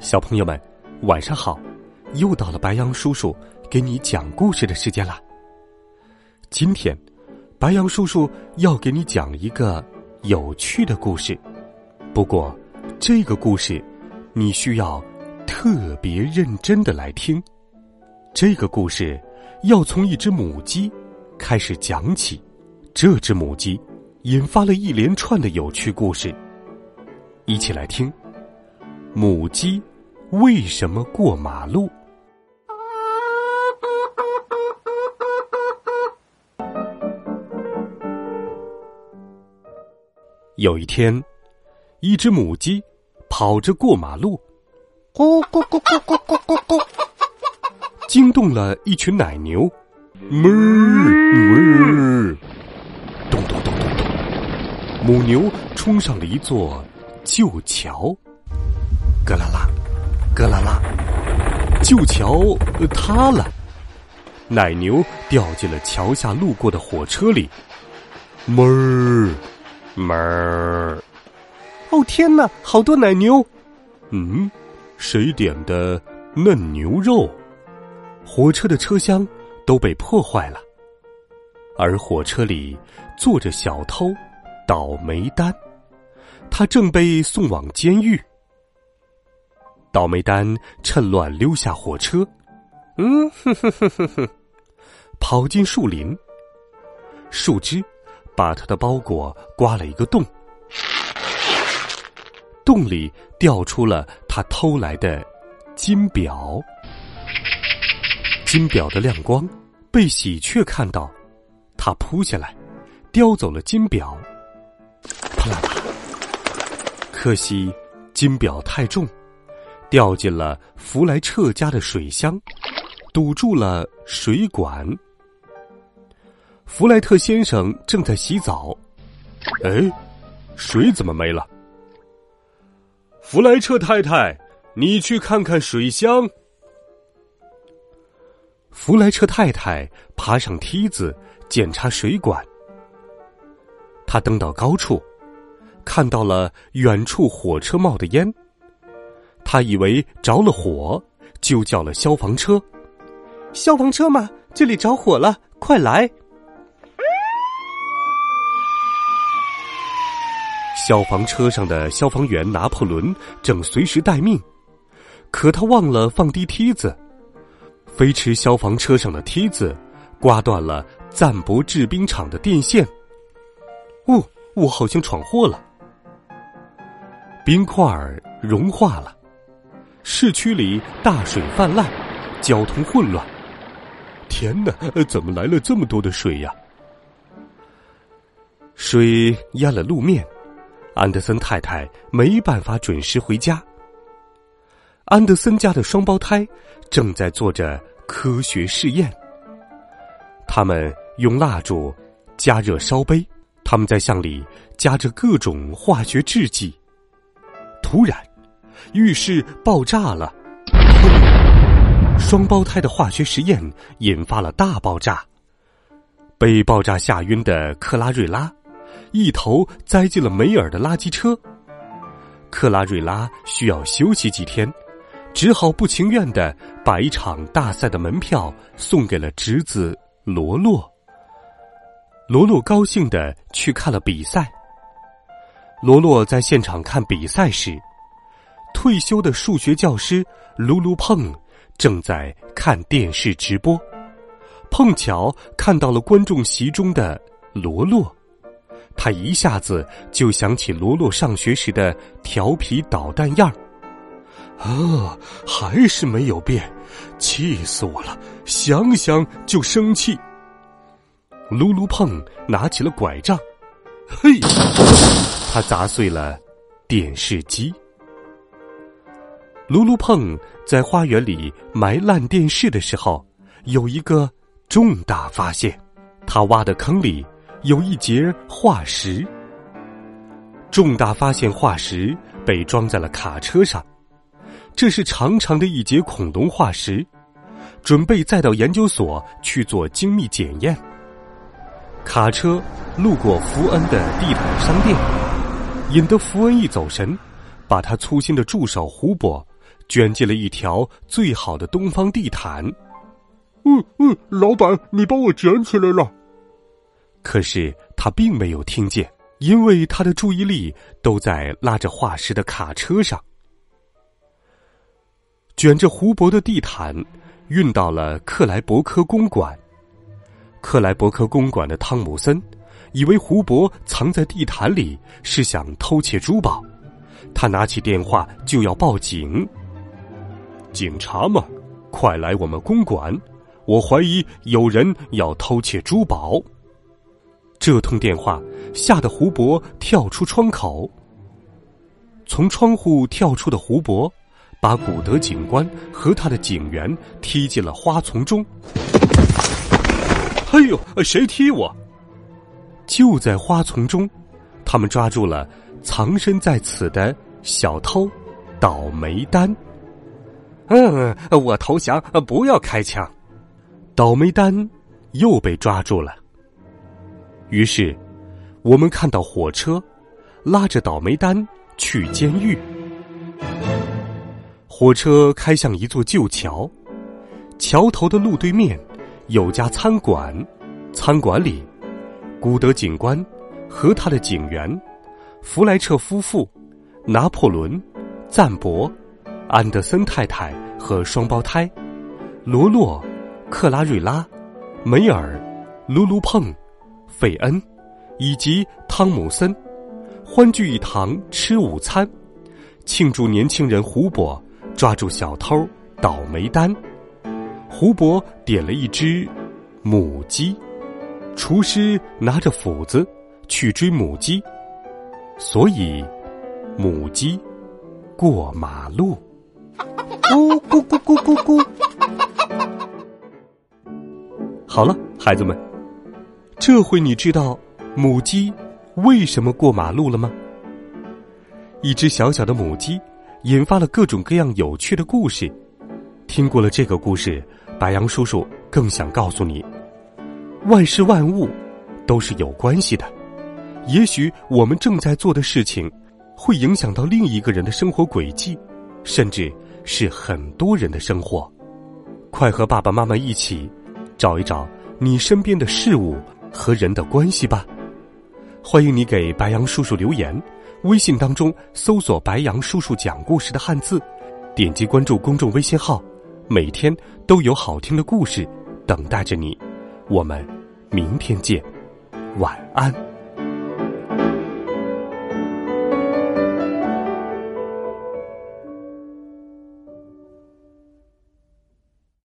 小朋友们，晚上好！又到了白羊叔叔给你讲故事的时间了。今天，白羊叔叔要给你讲一个有趣的故事。不过，这个故事你需要特别认真的来听。这个故事要从一只母鸡开始讲起。这只母鸡引发了一连串的有趣故事。一起来听，母鸡为什么过马路？有一天，一只母鸡跑着过马路，咕咕咕咕咕咕咕咕，惊动了一群奶牛，哞哞，咚咚咚咚咚，母牛冲上了一座旧桥，咯啦啦，咯啦啦，旧桥塌了，奶牛掉进了桥下路过的火车里，哞儿。门儿！哦天哪，好多奶牛！嗯，谁点的嫩牛肉？火车的车厢都被破坏了，而火车里坐着小偷倒霉蛋，他正被送往监狱。倒霉蛋趁乱溜下火车，嗯哼哼哼哼哼，跑进树林，树枝。把他的包裹刮了一个洞，洞里掉出了他偷来的金表。金表的亮光被喜鹊看到，它扑下来，叼走了金表。啪啦啪！可惜金表太重，掉进了弗莱彻家的水箱，堵住了水管。弗莱特先生正在洗澡，哎，水怎么没了？弗莱彻太太，你去看看水箱。弗莱彻太太爬上梯子检查水管，他登到高处，看到了远处火车冒的烟，他以为着了火，就叫了消防车。消防车吗？这里着火了，快来！消防车上的消防员拿破仑正随时待命，可他忘了放低梯子，飞驰消防车上的梯子刮断了赞博制冰厂的电线。哦，我好像闯祸了！冰块融化了，市区里大水泛滥，交通混乱。天哪，怎么来了这么多的水呀？水淹了路面。安德森太太没办法准时回家。安德森家的双胞胎正在做着科学试验。他们用蜡烛加热烧杯，他们在向里加着各种化学制剂。突然，浴室爆炸了！双胞胎的化学实验引发了大爆炸。被爆炸吓晕的克拉瑞拉。一头栽进了梅尔的垃圾车。克拉瑞拉需要休息几天，只好不情愿的把一场大赛的门票送给了侄子罗洛。罗洛高兴的去看了比赛。罗洛在现场看比赛时，退休的数学教师卢卢碰正在看电视直播，碰巧看到了观众席中的罗洛。他一下子就想起罗罗上学时的调皮捣蛋样儿，啊，还是没有变，气死我了！想想就生气。噜噜碰拿起了拐杖，嘿，他砸碎了电视机。噜噜碰在花园里埋烂电视的时候，有一个重大发现：他挖的坑里有一节化石。重大发现化石被装在了卡车上，这是长长的一节恐龙化石，准备再到研究所去做精密检验。卡车路过福恩的地毯商店，引得福恩一走神，把他粗心的助手胡伯。卷进了一条最好的东方地毯。嗯嗯，老板，你帮我卷起来了。可是他并没有听见，因为他的注意力都在拉着化石的卡车上。卷着胡博的地毯运到了克莱伯科公馆。克莱伯科公馆的汤姆森以为胡博藏在地毯里是想偷窃珠宝，他拿起电话就要报警。警察吗，快来我们公馆！我怀疑有人要偷窃珠宝。这通电话吓得胡博跳出窗口。从窗户跳出的胡博，把古德警官和他的警员踢进了花丛中。哎呦，谁踢我？就在花丛中，他们抓住了藏身在此的小偷倒霉丹。嗯，我投降，不要开枪。倒霉丹又被抓住了。于是，我们看到火车拉着倒霉丹去监狱。火车开向一座旧桥，桥头的路对面有家餐馆，餐馆里，古德警官和他的警员弗莱彻夫妇、拿破仑、赞博。安德森太太和双胞胎罗洛、克拉瑞拉、梅尔、噜噜碰、费恩以及汤姆森欢聚一堂吃午餐，庆祝年轻人胡伯抓住小偷倒霉丹。胡伯点了一只母鸡，厨师拿着斧子去追母鸡，所以母鸡过马路。咕咕咕咕咕咕！好了，孩子们，这回你知道母鸡为什么过马路了吗？一只小小的母鸡引发了各种各样有趣的故事。听过了这个故事，白杨叔叔更想告诉你：万事万物都是有关系的。也许我们正在做的事情，会影响到另一个人的生活轨迹，甚至。是很多人的生活，快和爸爸妈妈一起找一找你身边的事物和人的关系吧。欢迎你给白杨叔叔留言，微信当中搜索“白杨叔叔讲故事”的汉字，点击关注公众微信号，每天都有好听的故事等待着你。我们明天见，晚安。